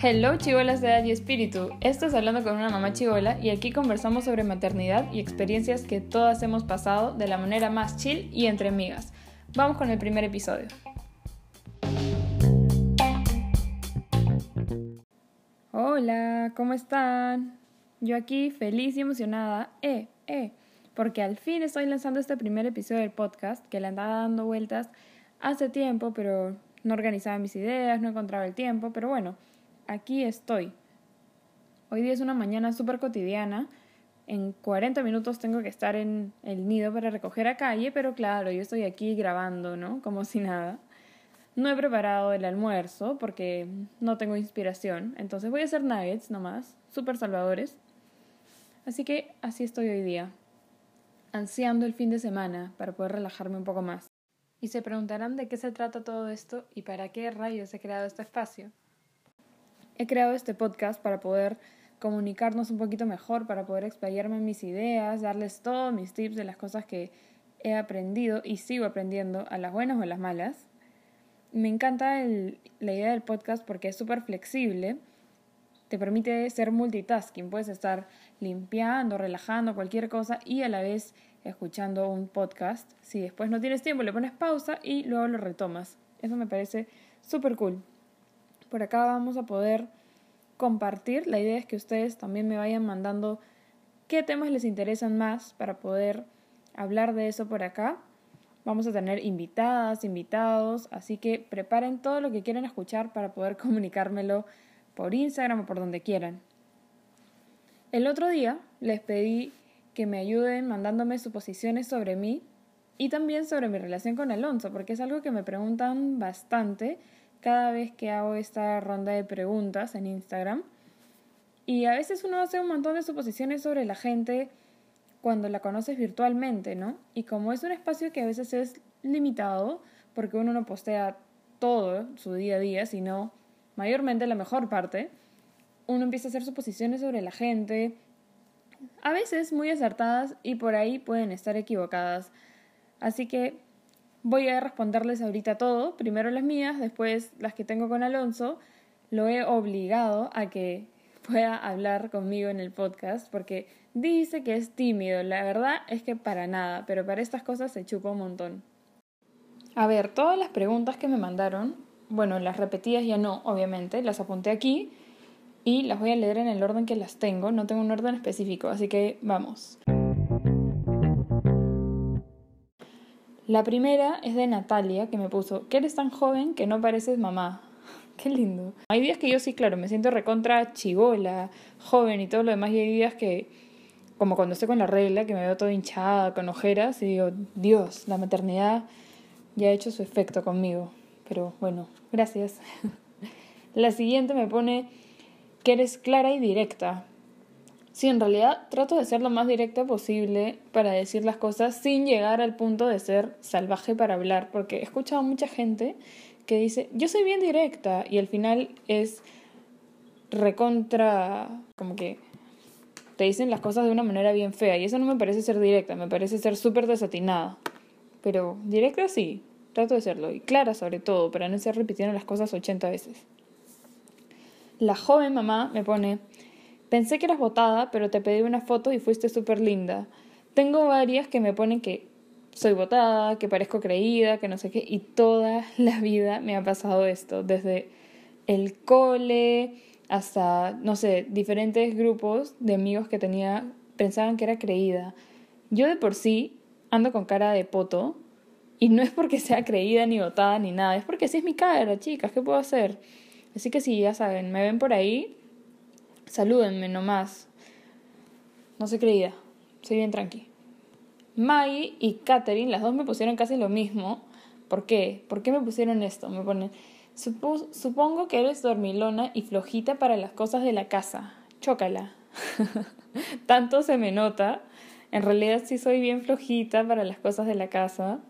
Hello chivolas de edad y espíritu, esto es Hablando con una mamá chivola y aquí conversamos sobre maternidad y experiencias que todas hemos pasado de la manera más chill y entre amigas. Vamos con el primer episodio. Hola, ¿cómo están? Yo aquí feliz y emocionada, eh, eh, porque al fin estoy lanzando este primer episodio del podcast que le andaba dando vueltas hace tiempo, pero no organizaba mis ideas, no encontraba el tiempo, pero bueno, aquí estoy. Hoy día es una mañana súper cotidiana. En 40 minutos tengo que estar en el nido para recoger a calle, pero claro, yo estoy aquí grabando, ¿no? Como si nada. No he preparado el almuerzo porque no tengo inspiración, entonces voy a hacer nuggets nomás, súper salvadores. Así que así estoy hoy día ansiando el fin de semana para poder relajarme un poco más. Y se preguntarán de qué se trata todo esto y para qué rayos he creado este espacio. He creado este podcast para poder comunicarnos un poquito mejor, para poder explayarme en mis ideas, darles todos mis tips de las cosas que he aprendido y sigo aprendiendo, a las buenas o a las malas. Me encanta la idea del podcast porque es súper flexible, te permite ser multitasking, puedes estar limpiando, relajando, cualquier cosa y a la vez escuchando un podcast. Si después no tienes tiempo, le pones pausa y luego lo retomas. Eso me parece súper cool. Por acá vamos a poder compartir. La idea es que ustedes también me vayan mandando qué temas les interesan más para poder hablar de eso por acá. Vamos a tener invitadas, invitados, así que preparen todo lo que quieran escuchar para poder comunicármelo por Instagram o por donde quieran. El otro día les pedí que me ayuden mandándome suposiciones sobre mí y también sobre mi relación con Alonso, porque es algo que me preguntan bastante cada vez que hago esta ronda de preguntas en Instagram. Y a veces uno hace un montón de suposiciones sobre la gente cuando la conoces virtualmente, ¿no? Y como es un espacio que a veces es limitado, porque uno no postea todo su día a día, sino mayormente la mejor parte, uno empieza a hacer suposiciones sobre la gente, a veces muy acertadas y por ahí pueden estar equivocadas. Así que voy a responderles ahorita todo, primero las mías, después las que tengo con Alonso. Lo he obligado a que pueda hablar conmigo en el podcast porque dice que es tímido. La verdad es que para nada, pero para estas cosas se chupa un montón. A ver, todas las preguntas que me mandaron, bueno, las repetidas ya no, obviamente, las apunté aquí y las voy a leer en el orden que las tengo. No tengo un orden específico, así que vamos. La primera es de Natalia, que me puso, que eres tan joven que no pareces mamá. Qué lindo. Hay días que yo sí, claro, me siento recontra chivola, joven y todo lo demás, y hay días que, como cuando estoy con la regla, que me veo todo hinchada, con ojeras, y digo, Dios, la maternidad ya ha hecho su efecto conmigo. Pero bueno, gracias. La siguiente me pone, que eres clara y directa. Sí, en realidad trato de ser lo más directa posible para decir las cosas sin llegar al punto de ser salvaje para hablar, porque he escuchado mucha gente que dice, yo soy bien directa y al final es recontra, como que te dicen las cosas de una manera bien fea y eso no me parece ser directa, me parece ser súper desatinada. Pero directa sí, trato de serlo y clara sobre todo, para no estar repitiendo las cosas 80 veces. La joven mamá me pone, pensé que eras botada, pero te pedí una foto y fuiste súper linda. Tengo varias que me ponen que soy botada, que parezco creída, que no sé qué, y toda la vida me ha pasado esto, desde el cole hasta, no sé, diferentes grupos de amigos que tenía pensaban que era creída. Yo de por sí ando con cara de poto, y no es porque sea creída ni botada ni nada, es porque así es mi cara, chicas, ¿qué puedo hacer? Así que si ya saben, me ven por ahí, salúdenme nomás. No sé creída, soy bien tranqui. Maggie y Katherine, las dos me pusieron casi lo mismo. ¿Por qué? ¿Por qué me pusieron esto? Me ponen, supongo que eres dormilona y flojita para las cosas de la casa. Chócala. Tanto se me nota. En realidad sí soy bien flojita para las cosas de la casa.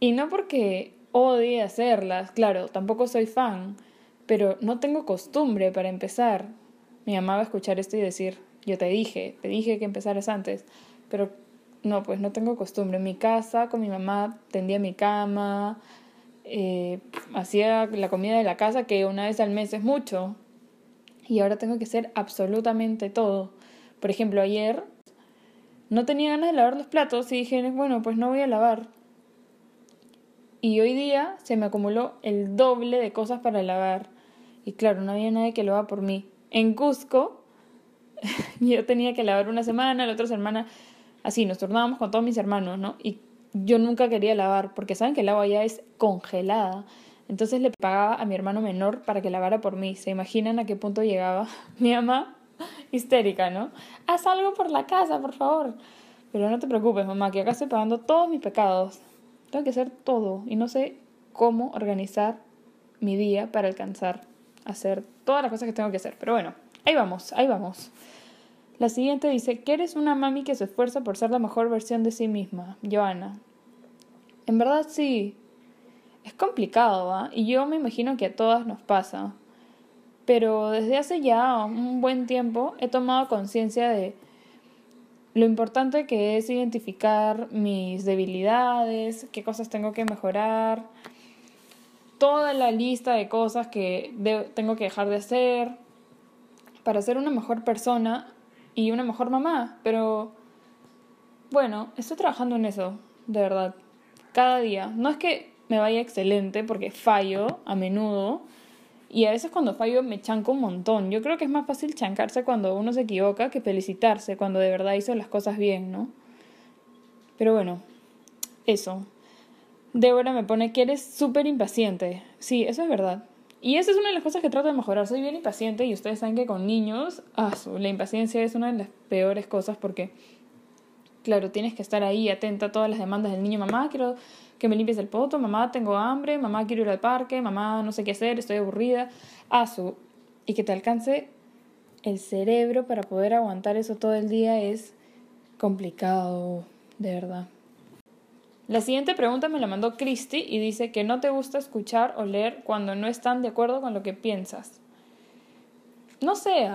Y no porque odie hacerlas, claro, tampoco soy fan pero no tengo costumbre para empezar. Mi mamá va a escuchar esto y decir, yo te dije, te dije que empezaras antes, pero no, pues no tengo costumbre. En mi casa con mi mamá tendía mi cama, eh, hacía la comida de la casa que una vez al mes es mucho. Y ahora tengo que hacer absolutamente todo. Por ejemplo, ayer no tenía ganas de lavar los platos y dije, bueno, pues no voy a lavar. Y hoy día se me acumuló el doble de cosas para lavar. Y claro, no había nadie que lo haga por mí. En Cusco, yo tenía que lavar una semana, la otra semana, así, nos turnábamos con todos mis hermanos, ¿no? Y yo nunca quería lavar, porque saben que el agua ya es congelada. Entonces le pagaba a mi hermano menor para que lavara por mí. ¿Se imaginan a qué punto llegaba? Mi mamá, histérica, ¿no? Haz algo por la casa, por favor. Pero no te preocupes, mamá, que acá estoy pagando todos mis pecados. Tengo que hacer todo y no sé cómo organizar mi día para alcanzar hacer todas las cosas que tengo que hacer. Pero bueno, ahí vamos, ahí vamos. La siguiente dice que eres una mami que se esfuerza por ser la mejor versión de sí misma, Joana. En verdad sí. Es complicado, ¿va? Y yo me imagino que a todas nos pasa. Pero desde hace ya un buen tiempo he tomado conciencia de lo importante que es identificar mis debilidades, qué cosas tengo que mejorar, toda la lista de cosas que tengo que dejar de hacer para ser una mejor persona y una mejor mamá. Pero bueno, estoy trabajando en eso, de verdad, cada día. No es que me vaya excelente porque fallo a menudo, y a veces cuando fallo me chanco un montón. Yo creo que es más fácil chancarse cuando uno se equivoca que felicitarse cuando de verdad hizo las cosas bien, ¿no? Pero bueno, eso. Débora me pone que eres súper impaciente. Sí, eso es verdad. Y esa es una de las cosas que trato de mejorar. Soy bien impaciente y ustedes saben que con niños, ah, la impaciencia es una de las peores cosas porque, claro, tienes que estar ahí atenta a todas las demandas del niño. Mamá, quiero que me limpies el poto, mamá, tengo hambre, mamá, quiero ir al parque, mamá, no sé qué hacer, estoy aburrida, su y que te alcance el cerebro para poder aguantar eso todo el día es complicado, de verdad. La siguiente pregunta me la mandó Christy y dice que no te gusta escuchar o leer cuando no están de acuerdo con lo que piensas. No sé,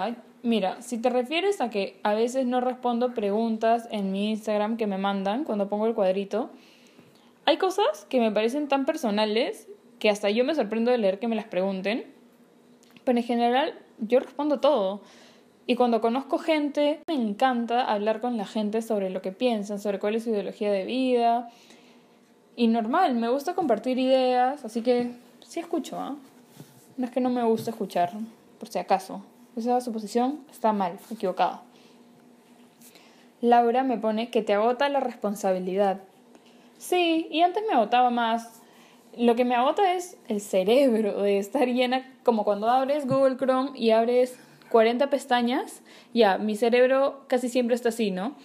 mira, si te refieres a que a veces no respondo preguntas en mi Instagram que me mandan cuando pongo el cuadrito, hay cosas que me parecen tan personales que hasta yo me sorprendo de leer que me las pregunten, pero en general yo respondo todo. Y cuando conozco gente, me encanta hablar con la gente sobre lo que piensan, sobre cuál es su ideología de vida. Y normal, me gusta compartir ideas, así que sí escucho, ¿ah? No es que no me guste escuchar, por si acaso. Esa suposición está mal, equivocada. Laura me pone que te agota la responsabilidad. Sí, y antes me agotaba más. Lo que me agota es el cerebro de estar llena, como cuando abres Google Chrome y abres 40 pestañas, ya, mi cerebro casi siempre está así, ¿no?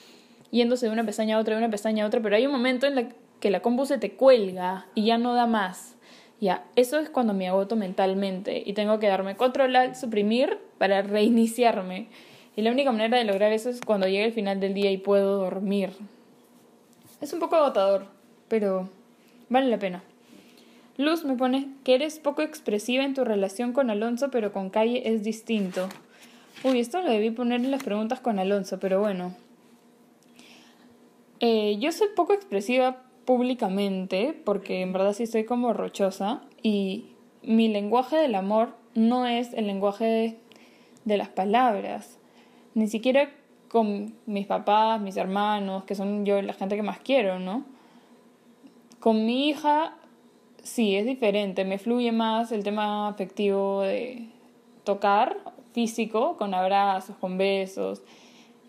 Yéndose de una pestaña a otra, de una pestaña a otra, pero hay un momento en la que la compu se te cuelga y ya no da más. Ya, eso es cuando me agoto mentalmente y tengo que darme controlar, suprimir para reiniciarme. Y la única manera de lograr eso es cuando llegue el final del día y puedo dormir. Es un poco agotador, pero vale la pena. Luz me pone que eres poco expresiva en tu relación con Alonso, pero con Calle es distinto. Uy, esto lo debí poner en las preguntas con Alonso, pero bueno. Eh, yo soy poco expresiva públicamente, porque en verdad sí estoy como rochosa, y mi lenguaje del amor no es el lenguaje de las palabras. Ni siquiera con mis papás, mis hermanos, que son yo la gente que más quiero, ¿no? Con mi hija, sí, es diferente, me fluye más el tema afectivo de tocar físico, con abrazos, con besos,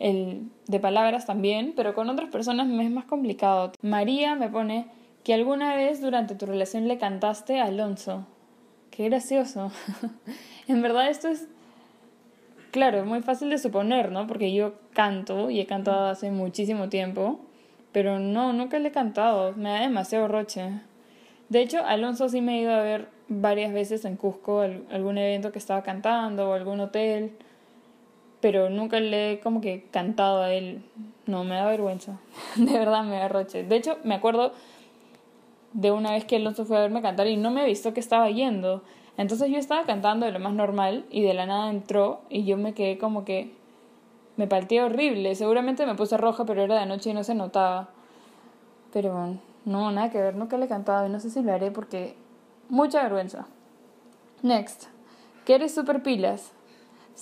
el de palabras también, pero con otras personas me es más complicado. María me pone que alguna vez durante tu relación le cantaste a Alonso. Qué gracioso. en verdad esto es, claro, es muy fácil de suponer, ¿no? Porque yo canto y he cantado hace muchísimo tiempo pero no, nunca le he cantado, me da demasiado roche. De hecho, Alonso sí me ha ido a ver varias veces en Cusco, algún evento que estaba cantando o algún hotel, pero nunca le he como que cantado a él. No, me da vergüenza, de verdad me da roche. De hecho, me acuerdo de una vez que Alonso fue a verme cantar y no me ha visto que estaba yendo. Entonces yo estaba cantando de lo más normal y de la nada entró y yo me quedé como que me partía horrible. Seguramente me puse roja, pero era de noche y no se notaba. Pero no, nada que ver, nunca le he cantado y no sé si lo haré porque mucha vergüenza. Next. Que eres super pilas.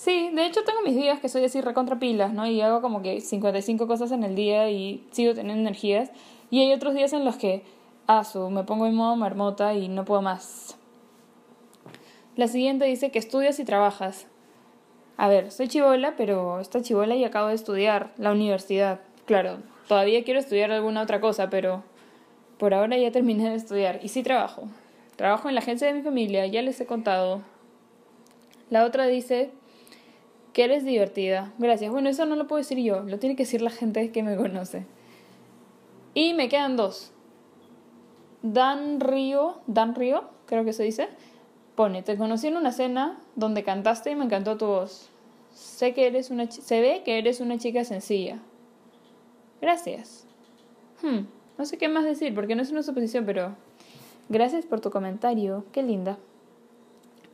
Sí, de hecho tengo mis días que soy así recontra pilas, ¿no? Y hago como que 55 cosas en el día y sigo teniendo energías. Y hay otros días en los que, asu, me pongo en modo marmota y no puedo más. La siguiente dice que estudias y trabajas. A ver, soy chivola, pero esta chivola y acabo de estudiar la universidad. Claro, todavía quiero estudiar alguna otra cosa, pero por ahora ya terminé de estudiar. Y sí trabajo. Trabajo en la agencia de mi familia, ya les he contado. La otra dice que eres divertida. Gracias. Bueno, eso no lo puedo decir yo, lo tiene que decir la gente que me conoce. Y me quedan dos. Dan Río, Dan Río, creo que se dice, pone, te conocí en una cena donde cantaste y me encantó tu voz. Sé que eres una se ve que eres una chica sencilla. Gracias. Hmm, no sé qué más decir porque no es una suposición, pero gracias por tu comentario. Qué linda.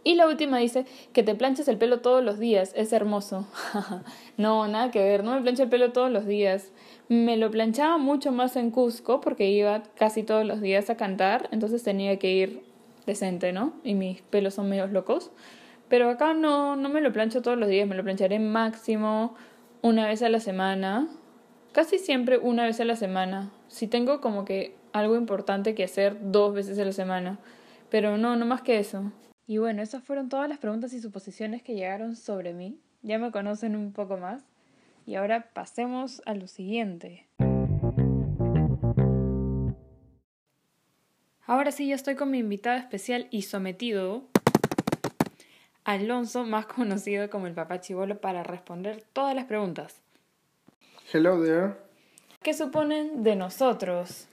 Y la última dice que te planchas el pelo todos los días, es hermoso. no, nada que ver, no me plancho el pelo todos los días. Me lo planchaba mucho más en Cusco porque iba casi todos los días a cantar, entonces tenía que ir decente, ¿no? Y mis pelos son medio locos. Pero acá no, no me lo plancho todos los días, me lo plancharé máximo una vez a la semana. Casi siempre una vez a la semana. Si tengo como que algo importante que hacer dos veces a la semana. Pero no, no más que eso. Y bueno, esas fueron todas las preguntas y suposiciones que llegaron sobre mí. Ya me conocen un poco más. Y ahora pasemos a lo siguiente. Ahora sí, ya estoy con mi invitado especial y sometido, Alonso, más conocido como el papá chivolo, para responder todas las preguntas. Hello there. ¿Qué suponen de nosotros?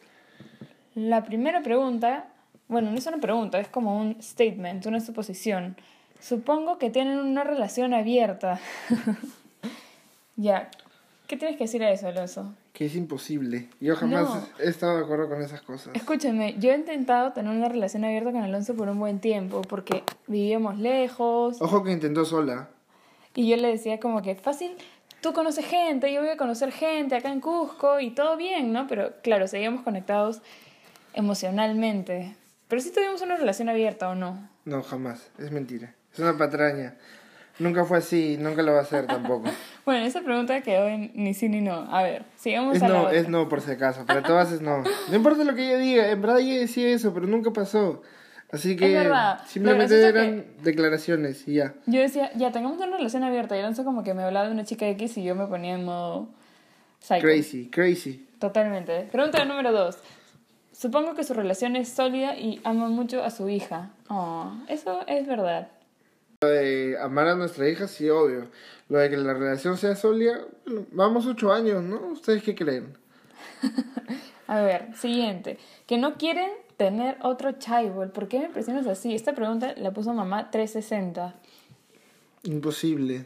La primera pregunta bueno, no es una pregunta, es como un statement, una suposición. Supongo que tienen una relación abierta. ya. ¿Qué tienes que decir a eso, Alonso? Que es imposible. Yo jamás he estado de acuerdo con esas cosas. Escúchame, yo he intentado tener una relación abierta con Alonso por un buen tiempo, porque vivíamos lejos. Ojo que intentó sola. Y yo le decía como que fácil, tú conoces gente, yo voy a conocer gente acá en Cusco y todo bien, ¿no? Pero claro, seguíamos conectados emocionalmente. Pero si tuvimos una relación abierta o no. No, jamás. Es mentira. Es una patraña. Nunca fue así, nunca lo va a ser tampoco. bueno, esa pregunta quedó en ni sí ni no. A ver, sigamos es a no, Es no, por si acaso. Pero todas es no. No importa lo que ella diga. En verdad ella decía eso, pero nunca pasó. Así que simplemente eran declaraciones y ya. Yo decía, ya tengamos una relación abierta. Y Alonso como que me hablaba de una chica X y yo me ponía en modo... Crazy, crazy. Totalmente. Pregunta número dos. Supongo que su relación es sólida y ama mucho a su hija. Oh, eso es verdad. Lo de amar a nuestra hija, sí, obvio. Lo de que la relación sea sólida, vamos ocho años, ¿no? ¿Ustedes qué creen? a ver, siguiente. Que no quieren tener otro chaibol. ¿Por qué me presionas así? Esta pregunta la puso mamá 360. Imposible.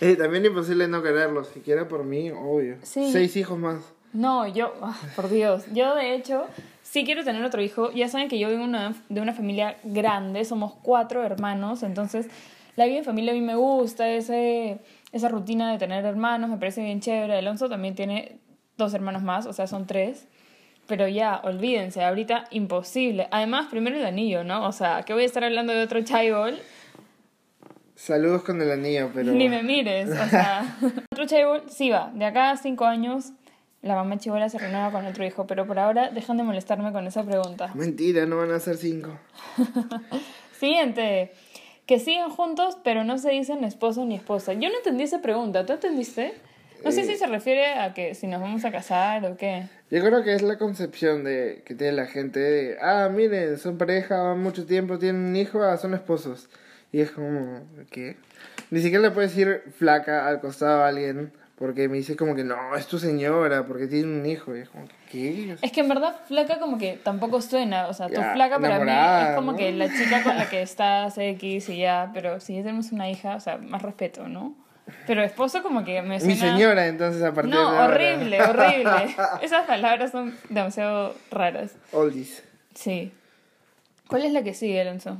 Eh, también imposible no quererlo, siquiera por mí, obvio. Seis hijos más. No, yo, ah, por Dios, yo de hecho sí quiero tener otro hijo. Ya saben que yo vengo de una familia grande, somos cuatro hermanos, entonces la vida en familia a mí me gusta, ese, esa rutina de tener hermanos me parece bien chévere. Alonso también tiene dos hermanos más, o sea, son tres. Pero ya, olvídense, ahorita imposible. Además, primero el anillo, ¿no? O sea, que voy a estar hablando de otro chaibol. Saludos con el anillo, pero... Ni me mires, o sea... otro chaibol, sí va, de acá a cinco años la mamá chivola se renueva con otro hijo, pero por ahora dejan de molestarme con esa pregunta. Mentira, no van a ser cinco. Siguiente. Que siguen juntos, pero no se dicen esposo ni esposa. Yo no entendí esa pregunta, ¿tú entendiste? No sé si eh. se refiere a que si nos vamos a casar o qué. Yo creo que es la concepción de que tiene la gente de, ah, miren, son pareja, van mucho tiempo, tienen un hijo, ah, son esposos. Y es como, ¿qué? Ni siquiera le puedes decir flaca al costado a alguien porque me dice como que no, es tu señora, porque tiene un hijo. Y es como, ¿qué? Es que en verdad flaca como que tampoco suena. O sea, tu flaca para mí es como que la chica con la que estás X y ya. Pero si tenemos una hija, o sea, más respeto, ¿no? Pero esposo como que me suena... Mi señora, entonces, a partir no, horrible, horrible. Esas palabras son demasiado raras. Oldies. Sí. ¿Cuál es la que sigue, Alonso?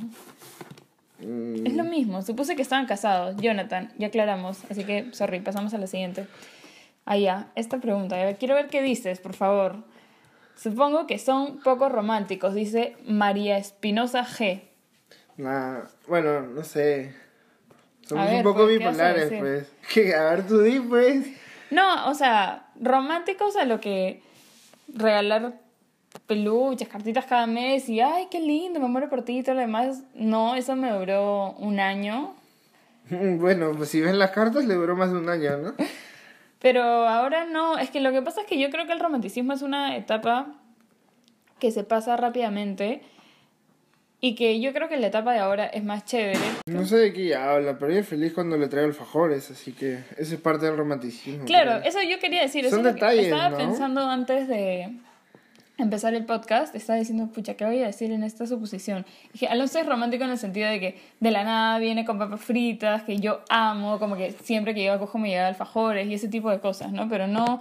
Es lo mismo, supuse que estaban casados, Jonathan, ya aclaramos, así que, sorry, pasamos a la siguiente. Ya, esta pregunta, quiero ver qué dices, por favor. Supongo que son poco románticos, dice María Espinosa G. Nah, bueno, no sé. Somos ver, un poco pues, ¿qué vas a bipolares, pues. Que, a ver, tú di, pues. No, o sea, románticos a lo que regalar peluches, cartitas cada mes y ay, qué lindo, me muero por ti y todo lo demás. No, eso me duró un año. Bueno, pues si ven las cartas, le duró más de un año, ¿no? Pero ahora no, es que lo que pasa es que yo creo que el romanticismo es una etapa que se pasa rápidamente y que yo creo que la etapa de ahora es más chévere. No sé de qué habla, pero es feliz cuando le traigo alfajores, así que eso es parte del romanticismo. Claro, creo. eso yo quería decir. Son eso detalles, Estaba ¿no? pensando antes de empezar el podcast, estaba diciendo, pucha, ¿qué voy a decir en esta suposición? Dije, Alonso es romántico en el sentido de que de la nada viene con papas fritas, que yo amo, como que siempre que yo cojo me llega alfajores y ese tipo de cosas, ¿no? Pero no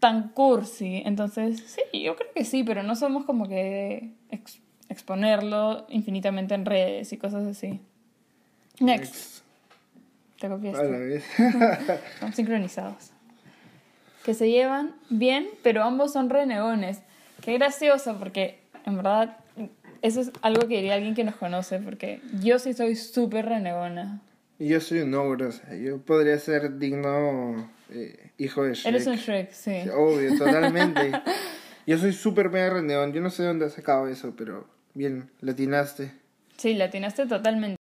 tan cursi. Entonces, sí, yo creo que sí, pero no somos como que ex- exponerlo infinitamente en redes y cosas así. Next, Ex- te vez. Están sincronizados. Que se llevan bien, pero ambos son renegones. Qué gracioso, porque en verdad eso es algo que diría alguien que nos conoce, porque yo sí soy súper renegona. Y yo soy un ogro, o sea, yo podría ser digno eh, hijo de Shrek. Eres un Shrek, sí. Obvio, totalmente. yo soy súper mega rendeón, yo no sé de dónde has sacado eso, pero bien, latinaste. Sí, la atinaste totalmente.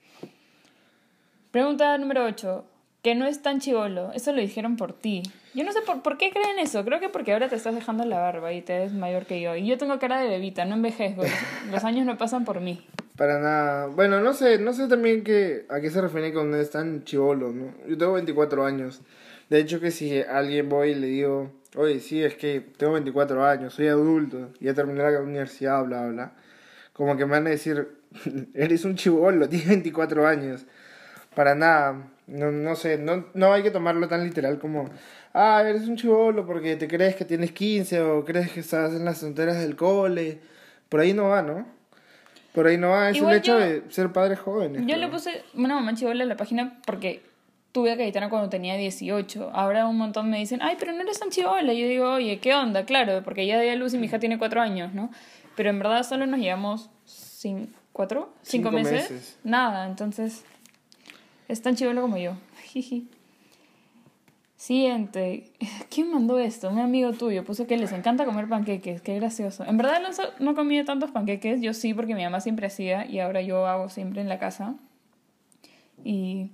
Pregunta número 8. Que no es tan chivolo. Eso lo dijeron por ti. Yo no sé por, por qué creen eso. Creo que porque ahora te estás dejando la barba y te ves mayor que yo. Y yo tengo cara de bebita, no envejezco. Los años no pasan por mí. Para nada. Bueno, no sé, no sé también que, a qué se refiere con es tan chivolo, ¿no? Yo tengo 24 años. De hecho que si alguien voy y le digo, oye, sí, es que tengo 24 años, soy adulto, ya terminé la universidad, bla, bla. Como que me van a decir, eres un chivolo, tienes 24 años. Para nada, no, no sé, no, no hay que tomarlo tan literal como, ah, eres un chivolo porque te crees que tienes 15 o crees que estás en las fronteras del cole. Por ahí no va, ¿no? Por ahí no va, es Igual el hecho yo- de ser padres jóvenes. Yo le puse una mamá chivola en la página porque tuve a Cayetana cuando tenía 18. Ahora un montón me dicen, ay, pero no eres tan chivola. Yo digo, oye, ¿qué onda? Claro, porque ya di a luz y mi hija tiene 4 años, ¿no? Pero en verdad solo nos llevamos cin- ¿cuatro? ¿Cinco, Cinco meses? meses. Nada, entonces es tan chivolo como yo. Siguiente. ¿Quién mandó esto? Un amigo tuyo. Puso que les encanta comer panqueques. Qué gracioso. En verdad, Alonso no comía tantos panqueques. Yo sí, porque mi mamá siempre hacía y ahora yo hago siempre en la casa. Y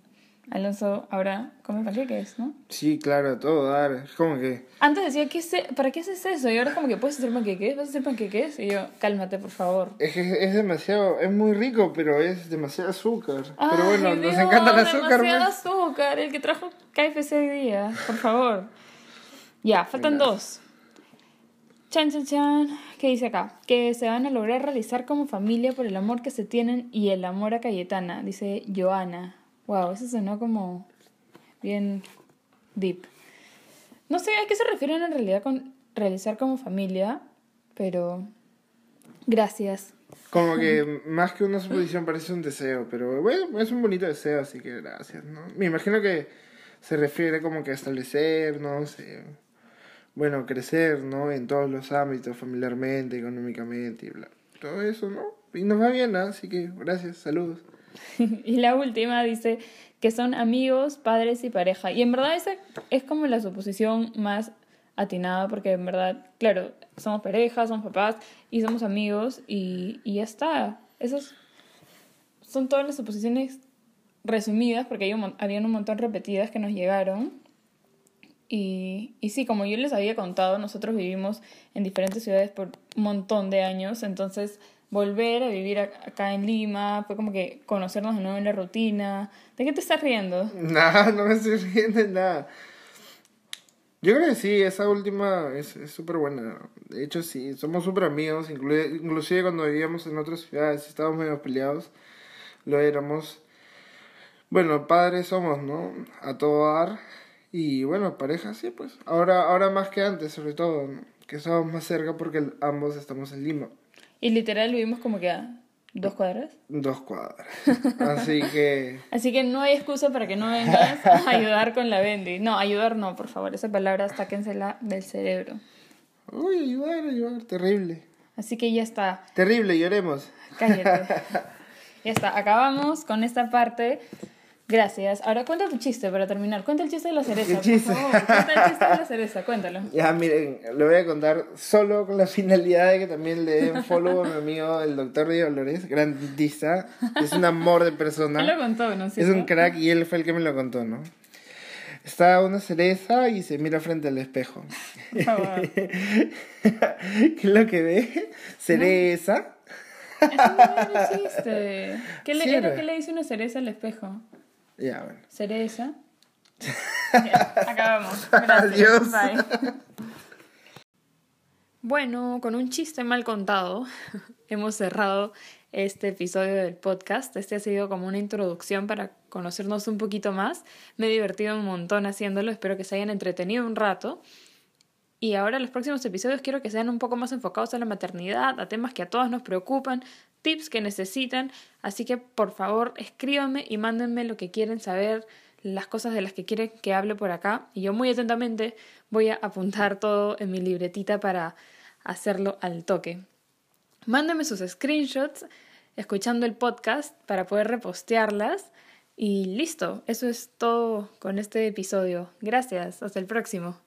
Alonso ahora come panqueques, ¿no? Sí, claro, todo dar. Es como que. Antes decía, ¿qué sé- ¿para qué haces eso? Y ahora es como que puedes hacer panqueques. ¿Vas a hacer panqueques? Y yo, cálmate, por favor. Es que es demasiado. Es muy rico, pero es demasiado azúcar. pero Ay, bueno, nos encanta el azúcar. demasiado pues. azúcar. El que trajo KFC hoy día. Por favor. Ya, faltan dos. Chan, chan, chan. ¿Qué dice acá? Que se van a lograr realizar como familia por el amor que se tienen y el amor a Cayetana. Dice Joana. Wow, eso sonó como bien deep. No sé a qué se refieren en realidad con realizar como familia, pero gracias. Como que más que una suposición parece un deseo, pero bueno, es un bonito deseo, así que gracias, ¿no? Me imagino que se refiere como que a establecer, no sé, bueno, crecer, ¿no? En todos los ámbitos, familiarmente, económicamente y bla. Todo eso, ¿no? Y nos va bien, ¿no? Así que gracias, saludos. Y la última dice que son amigos, padres y pareja. Y en verdad esa es como la suposición más atinada porque en verdad, claro, somos pareja, somos papás y somos amigos y, y ya está. Esas son todas las suposiciones resumidas porque hay un, habían un montón repetidas que nos llegaron. Y, y sí, como yo les había contado, nosotros vivimos en diferentes ciudades por un montón de años, entonces volver a vivir ac- acá en Lima fue como que conocernos de nuevo en la rutina. ¿De qué te estás riendo? Nada, no me estoy riendo de nada. Yo creo que sí, esa última es súper buena. De hecho, sí, somos súper amigos. inclu- Inclusive cuando vivíamos en otras ciudades, estábamos medio peleados. Lo éramos. Bueno, padres somos, ¿no? A todo dar. Y bueno, pareja sí, pues. Ahora, ahora más que antes, sobre todo, ¿no? Que estamos más cerca porque ambos estamos en Lima. Y literal vivimos como que a dos cuadras. Dos cuadras. Así que... Así que no hay excusa para que no vengas a ayudar con la Bendy. No, ayudar no, por favor. Esa palabra sáquensela del cerebro. Uy, bueno, llorar, terrible. Así que ya está. Terrible, lloremos. Cállate. ya está, acabamos con esta parte. Gracias. Ahora cuenta tu chiste para terminar. Cuenta el chiste de la cereza. ¿Qué chiste? Por favor. Cuenta el chiste de la cereza, cuéntalo. Ya, miren, lo voy a contar solo con la finalidad de que también le den follow a mi amigo el doctor Diego Dolores, grandista. Es un amor de persona. Él lo contó, ¿no? Es ¿Cierto? un crack y él fue el que me lo contó, ¿no? Está una cereza y se mira frente al espejo. Favor. ¿Qué es lo que ve? Cereza. Era el chiste. ¿Qué le, era que le dice una cereza al espejo? Ya, bueno. Cereza. Acabamos. Gracias. Adiós. Bye. Bueno, con un chiste mal contado, hemos cerrado este episodio del podcast. Este ha sido como una introducción para conocernos un poquito más. Me he divertido un montón haciéndolo, espero que se hayan entretenido un rato. Y ahora los próximos episodios quiero que sean un poco más enfocados a la maternidad, a temas que a todas nos preocupan, tips que necesitan. Así que por favor escríbanme y mándenme lo que quieren saber, las cosas de las que quieren que hable por acá. Y yo muy atentamente voy a apuntar todo en mi libretita para hacerlo al toque. Mándenme sus screenshots escuchando el podcast para poder repostearlas. Y listo, eso es todo con este episodio. Gracias, hasta el próximo.